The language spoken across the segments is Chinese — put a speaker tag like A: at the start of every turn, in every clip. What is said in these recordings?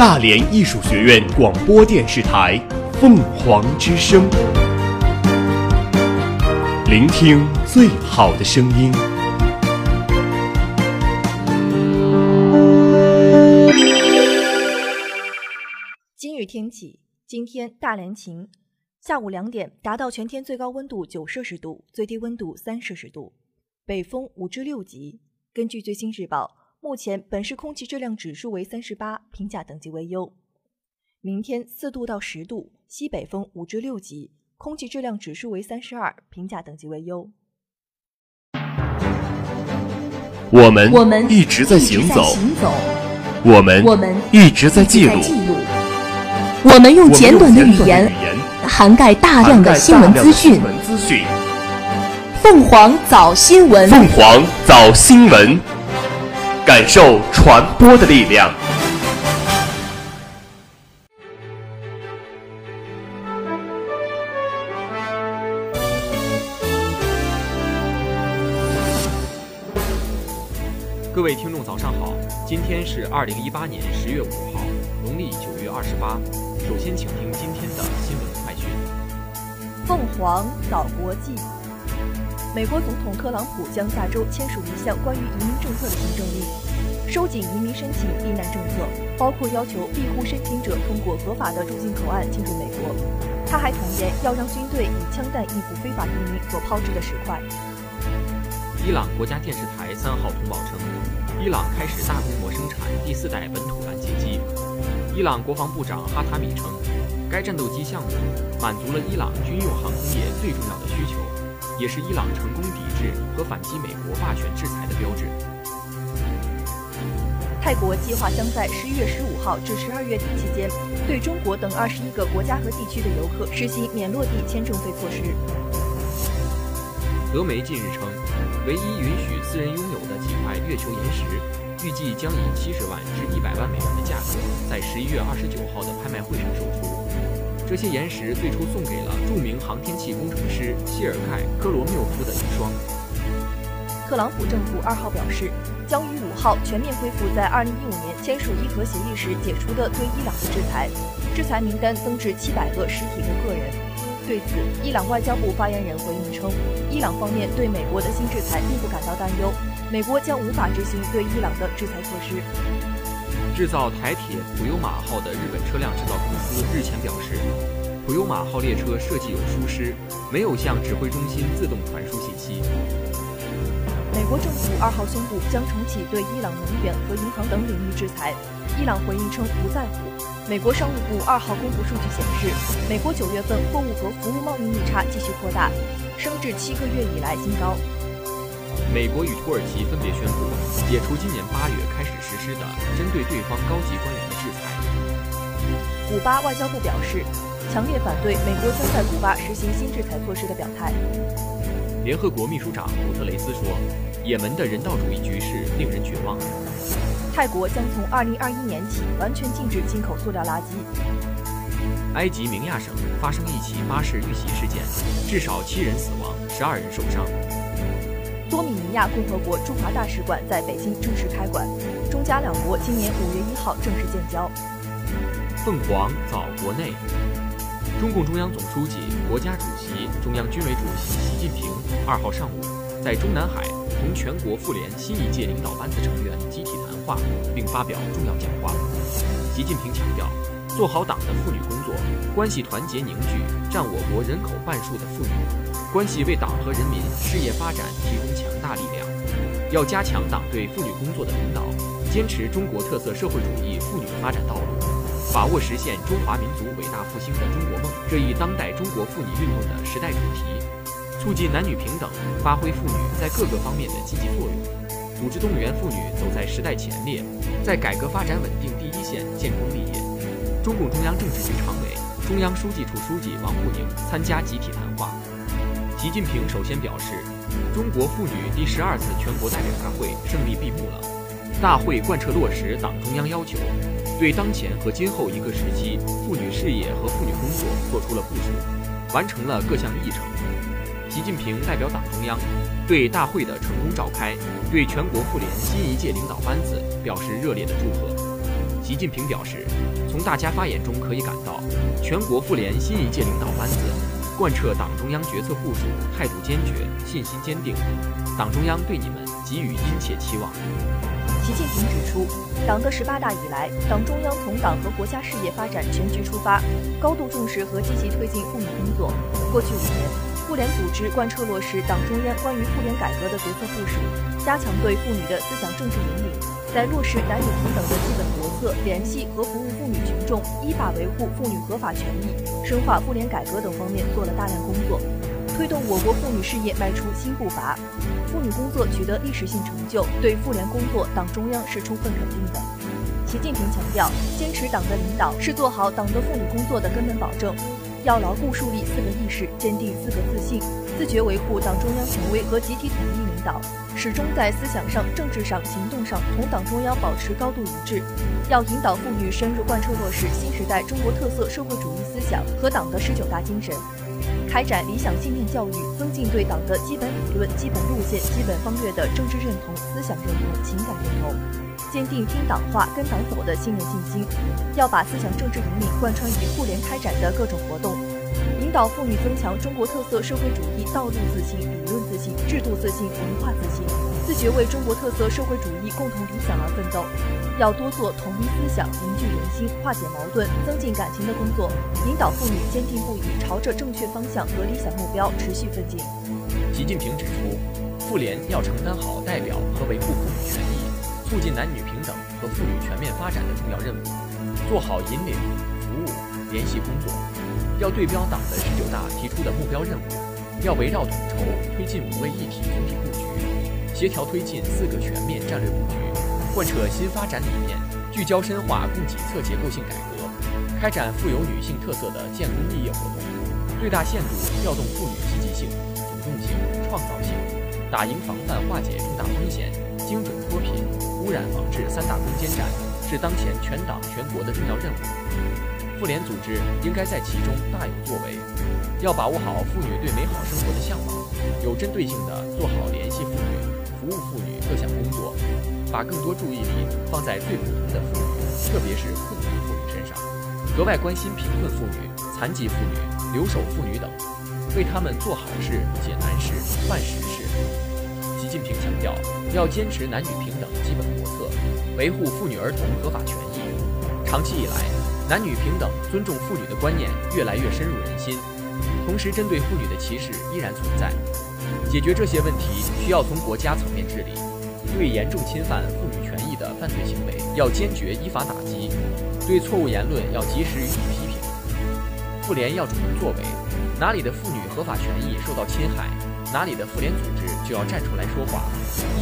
A: 大连艺术学院广播电视台《凤凰之声》，聆听最好的声音。
B: 今日天气：今天大连晴，下午两点达到全天最高温度九摄氏度，最低温度三摄氏度，北风五至六级。根据最新日报。目前本市空气质量指数为三十八，评价等级为优。明天四度到十度，西北风五至六级，空气质量指数为三十二，评价等级为优。
A: 我们
C: 我们
A: 一直在行走，
C: 行走，
A: 我们
C: 我们
A: 一直在记录，
C: 我们用简短的语言涵盖大量的新闻
A: 大量的
C: 资讯
A: 新。闻资讯。
C: 凤凰早新闻，
A: 凤凰早新闻，感受传播的力量。
D: 各位听众，早上好！今天是二零一八年十月五号，农历九月二十八。首先，请听今天的新闻快讯。
B: 凤凰早国际。美国总统特朗普将下周签署一项关于移民政策的行政令，收紧移民申请避难政策，包括要求庇护申请者通过合法的入境口岸进入美国。他还同言要让军队以枪弹应付非法移民所抛掷的石块。
D: 伊朗国家电视台三号通报称，伊朗开始大规模生产第四代本土拦截机。伊朗国防部长哈塔米称，该战斗机项目满足了伊朗军用航空业最重要的需求，也是伊朗成功抵制和反击美国霸权制裁的标志。
B: 泰国计划将在十一月十五号至十二月底期间，对中国等二十一个国家和地区的游客实行免落地签证费措施。
D: 德媒近日称，唯一允许私人拥有的几块月球岩石，预计将以七十万至一百万美元的价格，在十一月二十九号的拍卖会上售出。这些岩石最初送给了著名航天器工程师谢尔盖·科罗缪夫的遗孀。
B: 特朗普政府二号表示，将于五号全面恢复在二零一五年签署伊核协议时解除的对伊朗的制裁，制裁名单增至七百个实体和个人。对此，伊朗外交部发言人回应称，伊朗方面对美国的新制裁并不感到担忧，美国将无法执行对伊朗的制裁措施。
D: 制造台铁普悠马号的日本车辆制造公司日前表示，普悠马号列车设计有疏失，没有向指挥中心自动传输信息。
B: 美国政府二号宣布将重启对伊朗能源和银行等领域制裁，伊朗回应称不在乎。美国商务部二号公布数据显示，美国九月份货物和服务贸易逆差继续扩大，升至七个月以来新高。
D: 美国与土耳其分别宣布解除今年八月开始实施的针对对方高级官员的制裁。
B: 古巴外交部表示，强烈反对美国将在古巴实行新制裁措施的表态。
D: 联合国秘书长古特雷斯说，也门的人道主义局势令人绝望。
B: 泰国将从二零二一年起完全禁止进口塑料垃圾。
D: 埃及明亚省发生一起巴士遇袭事件，至少七人死亡，十二人受伤。
B: 多米尼亚共和国驻华大使馆在北京正式开馆，中加两国今年五月一号正式建交。
D: 凤凰早国内，中共中央总书记、国家主席、中央军委主席习近平二号上午在中南海同全国妇联新一届领导班子成员集体谈话，并发表重要讲话。习近平强调，做好党的妇女工作，关系团结凝聚，占我国人口半数的妇女，关系为党和人民事业发展提供强大力量。要加强党对妇女工作的领导，坚持中国特色社会主义妇女发展道路。把握实现中华民族伟大复兴的中国梦这一当代中国妇女运动的时代主题，促进男女平等，发挥妇女在各个方面的积极作用，组织动员妇女走在时代前列，在改革发展稳定第一线建功立业。中共中央政治局常委、中央书记处书记王沪宁参加集体谈话。习近平首先表示，中国妇女第十二次全国代表大会胜利闭幕了，大会贯彻落实党中央要求。对当前和今后一个时期妇女事业和妇女工作做出了部署，完成了各项议程。习近平代表党中央对大会的成功召开，对全国妇联新一届领导班子表示热烈的祝贺。习习近平表示，从大家发言中可以感到，全国妇联新一届领导班子贯彻党中央决策部署，态度坚决，信心坚定，党中央对你们给予殷切期望。
B: 习近平指出，党的十八大以来，党中央从党和国家事业发展全局出发，高度重视和积极推进妇女工作。过去五年。妇联组织贯彻落实党中央关于妇联改革的决策部署，加强对妇女的思想政治引领，在落实男女平等的基本国策、联系和服务妇女群众、依法维护妇女合法权益、深化妇联改革等方面做了大量工作，推动我国妇女事业迈出新步伐，妇女工作取得历史性成就，对妇联工作，党中央是充分肯定的。习近平强调，坚持党的领导是做好党的妇女工作的根本保证。要牢固树立四个意识，坚定四个自信，自觉维护党中央权威和集体统一导，始终在思想上、政治上、行动上同党中央保持高度一致。要引导妇女深入贯彻落实新时代中国特色社会主义思想和党的十九大精神，开展理想信念教育，增进对党的基本理论、基本路线、基本方略的政治认同、思想认同、情感认同。坚定听党话、跟党走的信念信心，要把思想政治引领贯穿于妇联开展的各种活动，引导妇女增强中国特色社会主义道路自信、理论自信、制度自信、文化自信，自觉为中国特色社会主义共同理想而奋斗。要多做统一思想、凝聚人心、化解矛盾、增进感情的工作，引导妇女坚定不移朝着正确方向和理想目标持续奋进。
D: 习近平指出，妇联要承担好代表和维护妇女权益。促进男女平等和妇女全面发展的重要任务，做好引领、服务、联系工作。要对标党大提出的目标任务，要围绕统筹推进五位一体总体布局，协调推进四个全面战略布局，贯彻新发展理念，聚焦深化供给侧结构性改革，开展富有女性特色的建功立业活动，最大限度调动妇女积极性、主动性、创造性，打赢防范化解重大风险、精准脱贫。污染防治三大攻坚战是当前全党全国的重要任务，妇联组织应该在其中大有作为，要把握好妇女对美好生活的向往，有针对性地做好联系妇女、服务妇女各项工作，把更多注意力放在最普通的妇女，特别是困难妇女身上，格外关心贫困妇女、残疾妇女、留守妇女等，为她们做好事、解难事、办实事。习近平强调，要坚持男女平等基本国策，维护妇女儿童合法权益。长期以来，男女平等、尊重妇女的观念越来越深入人心，同时针对妇女的歧视依然存在。解决这些问题，需要从国家层面治理。对严重侵犯妇女权益的犯罪行为，要坚决依法打击；对错误言论要及时予以批评。妇联要主动作为，哪里的妇女合法权益受到侵害？哪里的妇联组织就要站出来说话，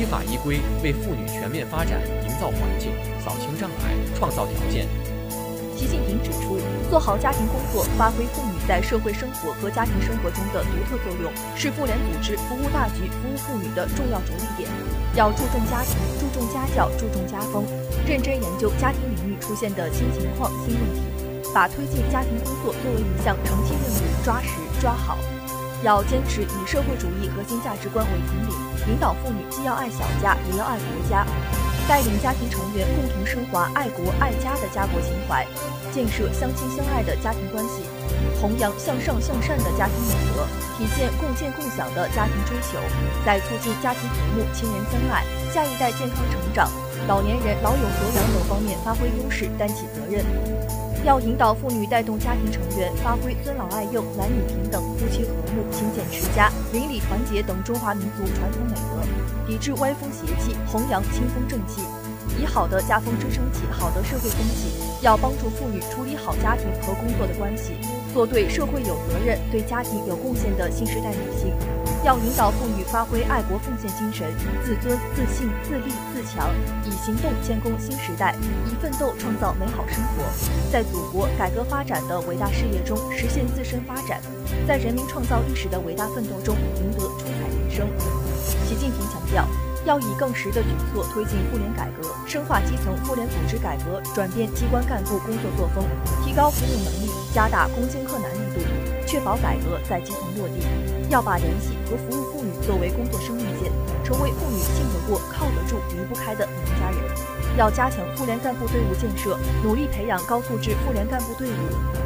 D: 依法依规为妇女全面发展营造环境、扫清障碍、创造条件。
B: 习近平指出，做好家庭工作，发挥妇女在社会生活和家庭生活中的独特作用，是妇联组织服务大局、服务妇女的重要着力点。要注重家庭，注重家教，注重家风，认真研究家庭领域出现的新情况、新问题，把推进家庭工作作为一项长期任务，抓实抓好。要坚持以社会主义核心价值观为统领，引导妇女既要爱小家，也要爱国家，带领家庭成员共同升华爱国爱家的家国情怀，建设相亲相爱的家庭关系，弘扬向上向善的家庭美德，体现共建共享的家庭追求，在促进家庭和睦、亲人相爱、下一代健康成长、老年人老有所养等方面发挥优势，担起责任。要引导妇女带动家庭成员发挥尊老爱幼、男女平等、夫妻和睦、勤俭持家、邻里团结等中华民族传统美德，抵制歪风邪气，弘扬清风正气，以好的家风支撑起好的社会风气。要帮助妇女处理好家庭和工作的关系，做对社会有责任、对家庭有贡献的新时代女性。要引导妇女发挥爱国奉献精神，自尊、自信、自立、自强，以行动建功新时代，以奋斗创造美好生活，在祖国改革发展的伟大事业中实现自身发展，在人民创造历史的伟大奋斗中赢得出彩人生。强调，要以更实的举措推进妇联改革，深化基层妇联组织改革，转变机关干部工作作风，提高服务能力，加大攻坚克难力度，确保改革在基层落地。要把联系和服务妇女作为工作生命线，成为妇女信得。过、靠得住、离不开的娘家人。要加强妇联干部队伍建设，努力培养高素质妇联干部队伍，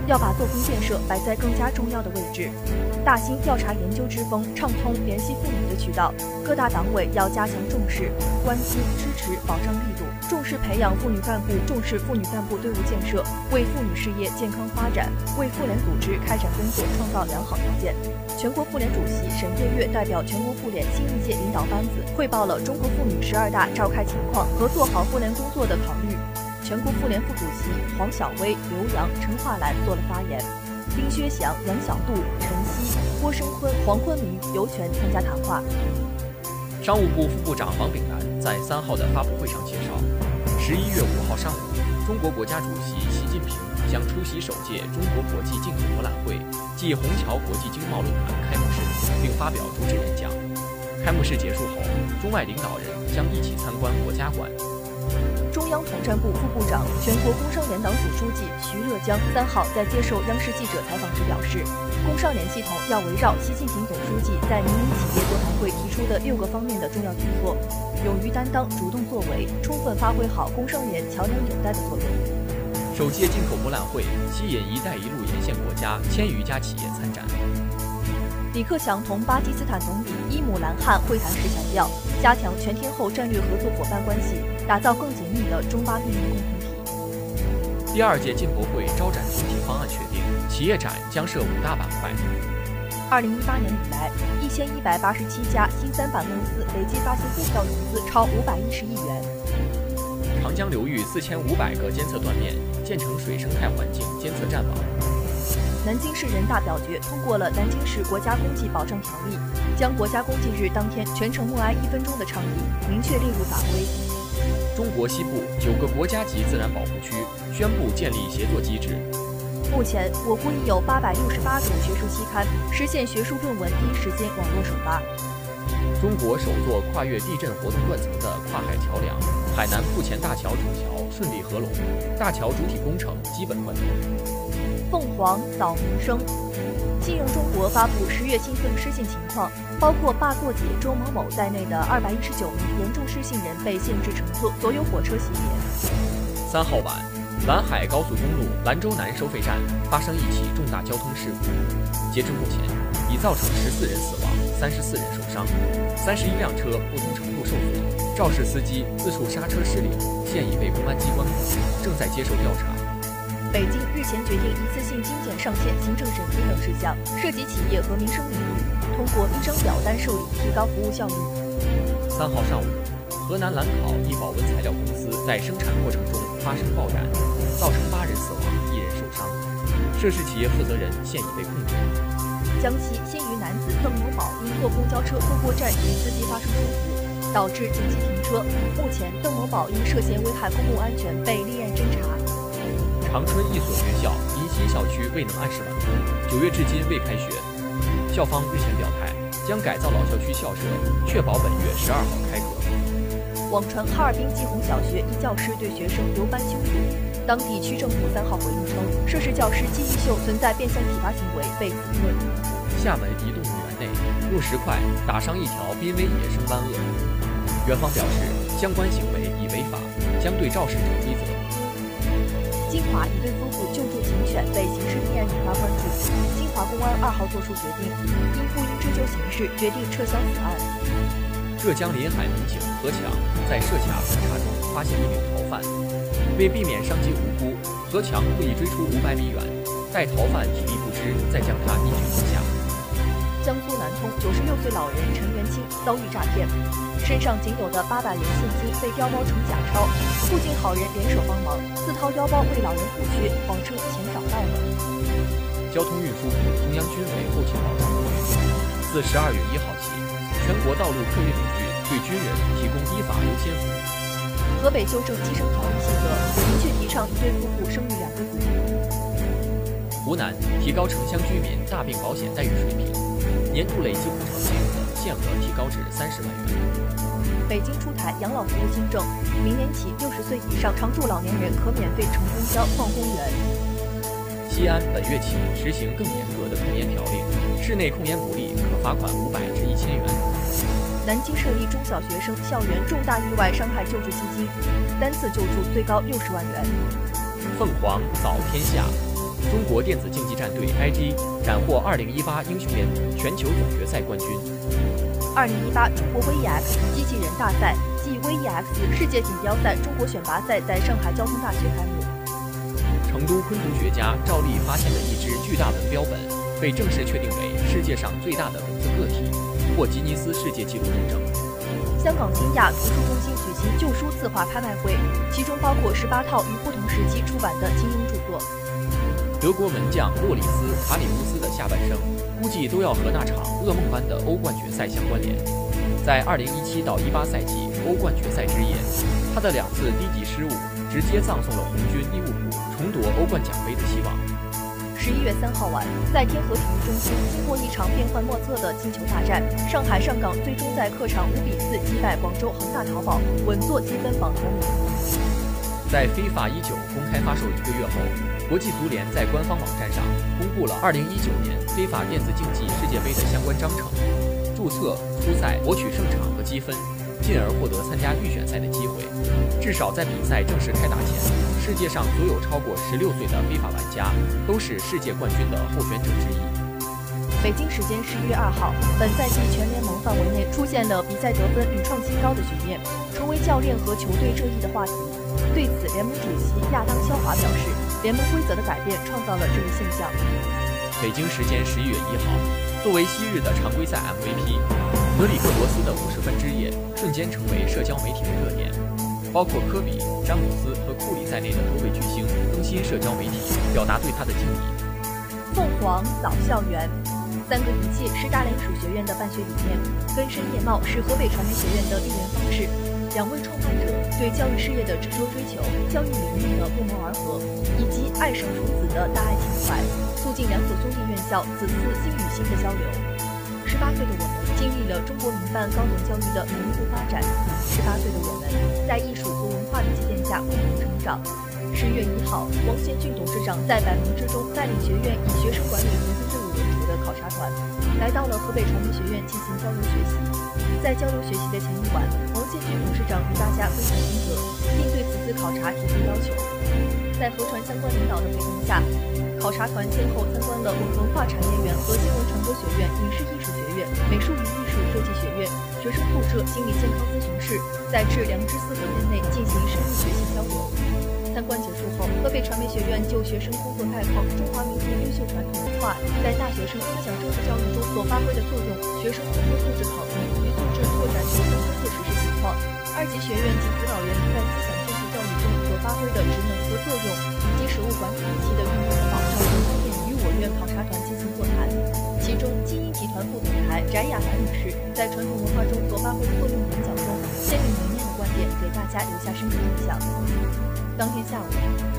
B: 要把作风建设摆在更加重要的位置。大兴调查研究之风，畅通联系妇女的渠道。各大党委要加强重视、关心、支持、保障力度，重视培养妇女干部，重视妇女干部队伍建设，为妇女事业健康发展、为妇联组织开展工作创造良好条件。全国妇联主席沈月月代表全国妇联新一届领导班子汇报了中国妇女十二大召开情况和做好妇联工作的考虑。全国妇联副主席黄晓薇、刘洋、陈化兰做了发言，丁薛祥、杨小杜、陈曦、郭声琨、黄坤明、尤全参加谈话。
D: 商务部副部长王炳南在三号的发布会上介绍，十一月五号上午，中国国家主席习近平将出席首届中国国际进口博览会暨虹桥国际经贸论坛开幕式，并发表主旨演讲。开幕式结束后，中外领导人将一起参观国家馆。
B: 中央统战部副部长、全国工商联党组书记徐乐江三号在接受央视记者采访时表示，工商联系统要围绕习近平总书记在民营企业座谈会提出的六个方面的重要举措，勇于担当、主动作为，充分发挥好工商联桥梁纽带的作用。
D: 首届进口博览会吸引“一带一路”沿线国家千余家企业参展。
B: 李克强同巴基斯坦总理伊姆兰汗会谈时强调，加强全天候战略合作伙伴关系，打造更紧密的中巴运营共同体。
D: 第二届进博会招展总体方案确定，企业展将设五大板块。
B: 二零一八年以来，一千一百八十七家新三板公司累计发行股票融资超五百一十亿元。
D: 长江流域四千五百个监测断面，建成水生态环境监测站网。
B: 南京市人大表决通过了《南京市国家公祭保障条例》，将国家公祭日当天全程默哀一分钟的倡议明确列入法规。
D: 中国西部九个国家级自然保护区宣布建立协作机制。
B: 目前，我国已有八百六十八种学术期刊实现学术论文第一时间网络首发。
D: 中国首座跨越地震活动断层的跨海桥梁——海南富前大桥主桥顺利合拢，大桥主体工程基本完成。
B: 凤凰早民生，信用中国发布十月新增失信情况，包括霸座姐周某某在内的二百一十九名严重失信人被限制乘坐所有火车系列。
D: 三号晚，兰海高速公路兰州南收费站发生一起重大交通事故，截至目前，已造成十四人死亡，三十四人受伤，三十一辆车不同程度受损，肇事司机自述刹车失灵，现已被公安机关控制，正在接受调查。
B: 北京日前决定一次性精简上线行政审批等事项，涉及企业和民生领域，通过一张表单受理提高服务效率。
D: 三号上午，河南兰考一保温材料公司在生产过程中发生爆燃，造成八人死亡，一人受伤，涉事企业负责人现已被控制。
B: 江西新余男子邓某宝因坐公交车过过站与司机发生冲突，导致紧急停车，目前邓某宝因涉嫌危害公共安全被立案侦查。
D: 长春一所学校因新校区未能按时完工，九月至今未开学。校方日前表态，将改造老校区校舍，确保本月十二号开课。
B: 网传哈尔滨季红小学一教师对学生留班羞辱，当地区政府三号回应称，涉事教师季玉秀存在变相体罚行为，被辞退。
D: 厦门一动物园内用石块打伤一条濒危野生斑鳄，园方表示，相关行为已违法，将对肇事者追责。
B: 金华一对夫妇救助警犬被刑事立案引发关注，金华公安二号作出决定，因不应追究刑事，决定撤销此案。
D: 浙江临海民警何强在设卡盘查中发现一名逃犯，为避免伤及无辜，何强故意追出五百米远，待逃犯体力不支，再将他一举拿下。
B: 九十六岁老人陈元清遭遇诈骗，身上仅有的八百元现金被调包成假钞，附近好人联手帮忙，自掏腰包为老人补缺，谎称钱找到了。
D: 交通运输部中央军委后勤保障部自十二月一号起，全国道路客运领域对军人提供依法优先服务。
B: 河北修正基层条例细则，明确提倡一对夫妇生育两个子女。
D: 湖南提高城乡居民大病保险待遇水平。年度累计补偿金额限额提高至三十万元。
B: 北京出台养老服务新政，明年起六十岁以上常住老年人可免费乘公交逛公园。
D: 西安本月起实行更严格的控烟条例，室内控烟不力可罚款五百至一千元。
B: 南京设立中小学生校园重大意外伤害救助基金，单次救助最高六十万元。
D: 凤凰早天下，中国电子竞技战队 IG 斩获2018英雄联盟全球总决赛冠军。
B: 2018中国 VEX 机器人大赛暨 VEX 世界锦标赛中国选拔赛在上海交通大学开幕。
D: 成都昆虫学家赵丽发现的一只巨大纹标本，被正式确定为世界上最大的蚊子个体，获吉尼斯世界纪录认证。
B: 香港新亚图书中心举行旧书字画拍卖会，其中包括十八套于不同时期出版的金庸。
D: 德国门将洛里斯·卡里乌斯的下半生，估计都要和那场噩梦般的欧冠决赛相关联。在2017到18赛季欧冠决赛之夜，他的两次低级失误，直接葬送了红军利物浦重夺欧冠奖杯的希望。
B: 十一月三号晚，在天河体育中心，经过一场变幻莫测的进球大战，上海上港最终在客场五比四击败广州恒大淘宝，稳坐积分榜头名。
D: 在非法一九公开发售一个月后，国际足联在官方网站上公布了2019年非法电子竞技世界杯的相关章程，注册、出赛、博取胜场和积分，进而获得参加预选赛的机会。至少在比赛正式开打前，世界上所有超过16岁的非法玩家都是世界冠军的候选者之一。
B: 北京时间十一月二号，本赛季全联盟范围内出现了比赛得分屡创新高的局面，成为教练和球队热议的话题。对此，联盟主席亚当肖华表示，联盟规则的改变创造了这一现象。
D: 北京时间十一月一号，作为昔日的常规赛 MVP，德里克罗斯的五十分之夜瞬间成为社交媒体的热点，包括科比、詹姆斯和库里在内的多位巨星更新社交媒体，表达对他的敬意。
B: 凤凰老校园。三个一切是大连属学院的办学理念，根深叶茂是河北传媒学院的育人方式。两位创办者对教育事业的执着追求、教育理念的不谋而合，以及爱生如子的大爱情怀，促进两所兄弟院校子嗣心与心的交流。十八岁的我们经历了中国民办高等教育的每一步发展，十八岁的我们在艺术和文化的积淀下共同成长。十月一号，王贤俊董事长在百忙之中带领学院以学生管理核心队伍为主的考察团，来到了河北传媒学院进行交流学习。在交流学习的前一晚，王建军董事长与大家分享心得，并对此次考察提出要求。在河传相关领导的陪同下，考察团先后参观了文文化产业园和新闻传播学院、影视艺术学院、美术与艺术设计学院、学生宿舍、心理健康咨询室，在致良知四合院内进行深入学习交流。参观结束后，河北传媒学院就学生工作概况、中华民族优秀传统文化在大学生思想政治教育中所发挥的作用、学生工作素质考评与素质拓展学生工作实施情况，二级学院及辅导员在思想政治教育中所发挥的职能和作用，以及实物管理体系的运用等方面与我院考察团进行座谈。其中，金鹰集团副总裁翟雅楠女士在传统文化中所发挥的作用演讲中，鲜明明给大家留下深刻印象。当天下午，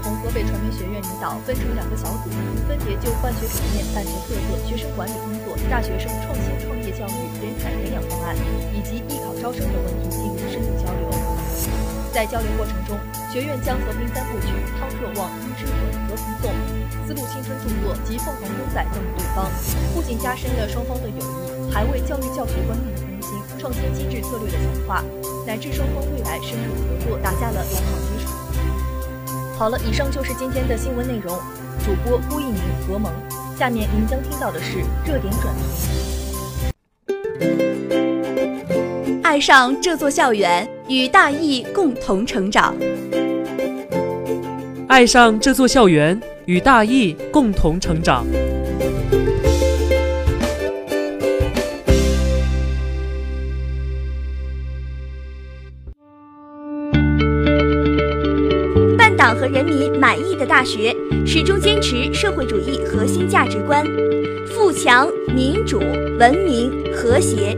B: 从河北传媒学院领导分成两个小组，分别就办学理念、办学特色、学生管理工作、大学生创新创业教育、人才培养方案以及艺考招生等问题进行深入。在交流过程中，学院将和平三部曲《汤若望》《玉之吻》《和平颂》《丝路青春著作》及《凤凰公仔》赠予对方，不仅加深了双方的友谊，还为教育教学观念的更新、创新机制策略的强化，乃至双方未来深入合作打下了良好基础。好了，以上就是今天的新闻内容。主播郭一鸣、何萌，下面您将听到的是热点转
C: 评。爱上这座校园，与大艺共同成长。
E: 爱上这座校园，与大艺共同成长。
C: 办党和人民满意的大学，始终坚持社会主义核心价值观：富强、民主、文明、和谐、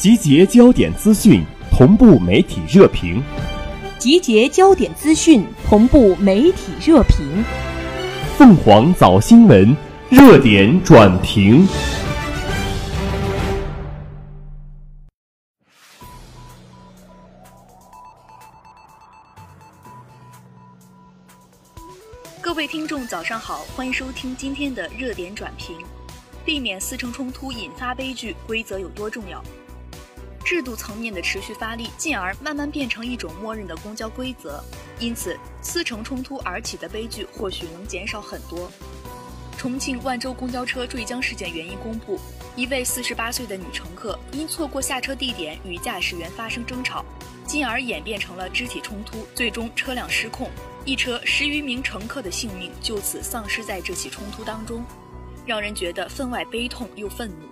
F: 集结焦点资讯，同步媒体热评。
G: 集结焦点资讯，同步媒体热评。
F: 凤凰早新闻热点转评。
H: 各位听众，早上好，欢迎收听今天的热点转评。避免四城冲突引发悲剧，规则有多重要？制度层面的持续发力，进而慢慢变成一种默认的公交规则。因此，私乘冲突而起的悲剧或许能减少很多。重庆万州公交车坠江事件原因公布：一位四十八岁的女乘客因错过下车地点与驾驶员发生争吵，进而演变成了肢体冲突，最终车辆失控，一车十余名乘客的性命就此丧失在这起冲突当中，让人觉得分外悲痛又愤怒。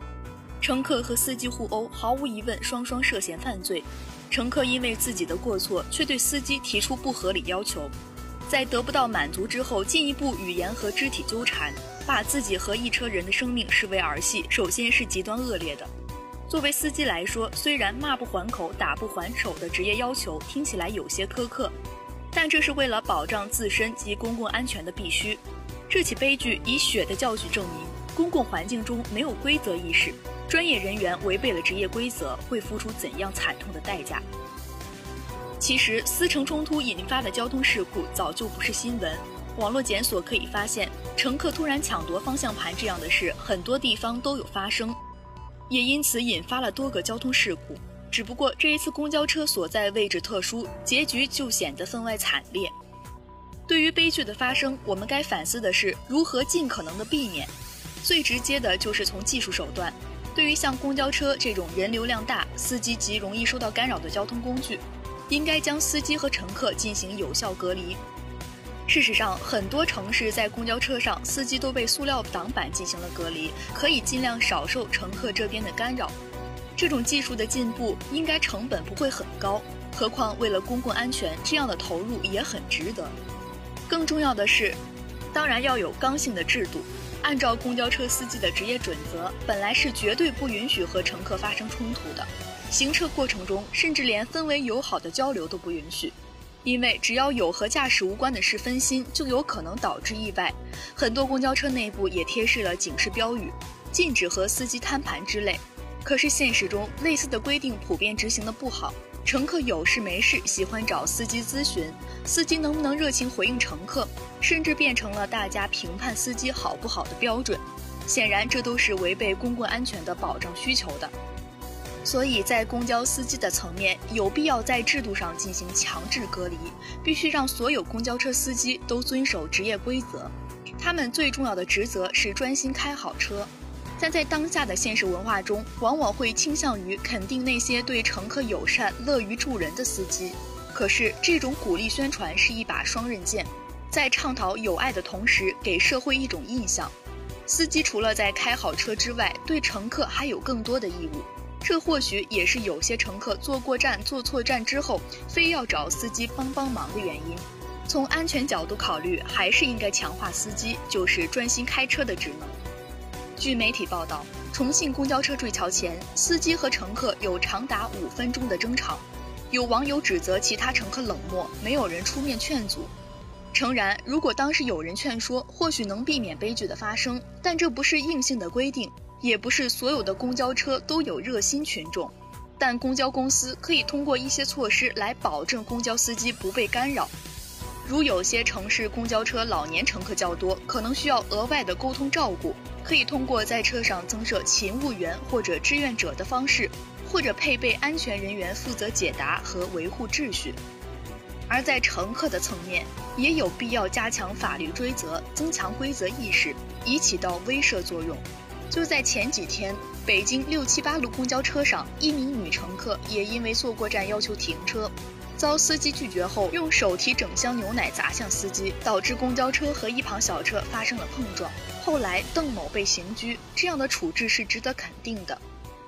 H: 乘客和司机互殴，毫无疑问，双双涉嫌犯罪。乘客因为自己的过错，却对司机提出不合理要求，在得不到满足之后，进一步语言和肢体纠缠，把自己和一车人的生命视为儿戏，首先是极端恶劣的。作为司机来说，虽然骂不还口、打不还手的职业要求听起来有些苛刻，但这是为了保障自身及公共安全的必须。这起悲剧以血的教训证明，公共环境中没有规则意识。专业人员违背了职业规则，会付出怎样惨痛的代价？其实，私城冲突引发的交通事故早就不是新闻。网络检索可以发现，乘客突然抢夺方向盘这样的事，很多地方都有发生，也因此引发了多个交通事故。只不过这一次公交车所在位置特殊，结局就显得分外惨烈。对于悲剧的发生，我们该反思的是如何尽可能的避免。最直接的就是从技术手段。对于像公交车这种人流量大、司机极容易受到干扰的交通工具，应该将司机和乘客进行有效隔离。事实上，很多城市在公交车上，司机都被塑料挡板进行了隔离，可以尽量少受乘客这边的干扰。这种技术的进步应该成本不会很高，何况为了公共安全，这样的投入也很值得。更重要的是，当然要有刚性的制度。按照公交车司机的职业准则，本来是绝对不允许和乘客发生冲突的。行车过程中，甚至连氛围友好的交流都不允许，因为只要有和驾驶无关的事分心，就有可能导致意外。很多公交车内部也贴示了警示标语，禁止和司机摊牌之类。可是现实中，类似的规定普遍执行的不好。乘客有事没事喜欢找司机咨询，司机能不能热情回应乘客，甚至变成了大家评判司机好不好的标准。显然，这都是违背公共安全的保障需求的。所以在公交司机的层面，有必要在制度上进行强制隔离，必须让所有公交车司机都遵守职业规则。他们最重要的职责是专心开好车。但在当下的现实文化中，往往会倾向于肯定那些对乘客友善、乐于助人的司机。可是，这种鼓励宣传是一把双刃剑，在倡导友爱的同时，给社会一种印象：司机除了在开好车之外，对乘客还有更多的义务。这或许也是有些乘客坐过站、坐错站之后，非要找司机帮帮忙的原因。从安全角度考虑，还是应该强化司机就是专心开车的职能。据媒体报道，重庆公交车坠桥前，司机和乘客有长达五分钟的争吵。有网友指责其他乘客冷漠，没有人出面劝阻。诚然，如果当时有人劝说，或许能避免悲剧的发生，但这不是硬性的规定，也不是所有的公交车都有热心群众。但公交公司可以通过一些措施来保证公交司机不被干扰。如有些城市公交车老年乘客较多，可能需要额外的沟通照顾。可以通过在车上增设勤务员或者志愿者的方式，或者配备安全人员负责解答和维护秩序。而在乘客的层面，也有必要加强法律追责，增强规则意识，以起到威慑作用。就在前几天，北京六七八路公交车上，一名女乘客也因为坐过站要求停车。遭司机拒绝后，用手提整箱牛奶砸向司机，导致公交车和一旁小车发生了碰撞。后来邓某被刑拘，这样的处置是值得肯定的。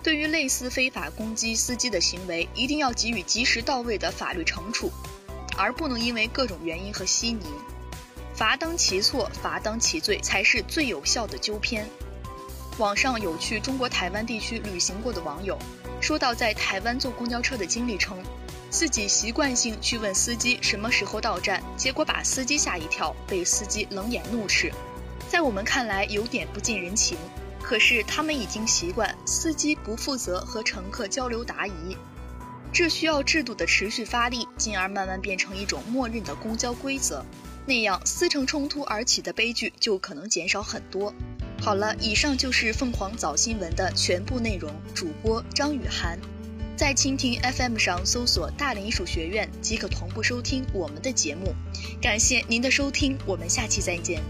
H: 对于类似非法攻击司机的行为，一定要给予及时到位的法律惩处，而不能因为各种原因和稀泥。罚当其错，罚当其罪，才是最有效的纠偏。网上有去中国台湾地区旅行过的网友。说到在台湾坐公交车的经历称，自己习惯性去问司机什么时候到站，结果把司机吓一跳，被司机冷眼怒斥。在我们看来有点不近人情，可是他们已经习惯司机不负责和乘客交流答疑。这需要制度的持续发力，进而慢慢变成一种默认的公交规则，那样司乘冲突而起的悲剧就可能减少很多。好了，以上就是凤凰早新闻的全部内容。主播张雨涵，在蜻蜓 FM 上搜索“大连艺术学院”即可同步收听我们的节目。感谢您的收听，我们下期再见。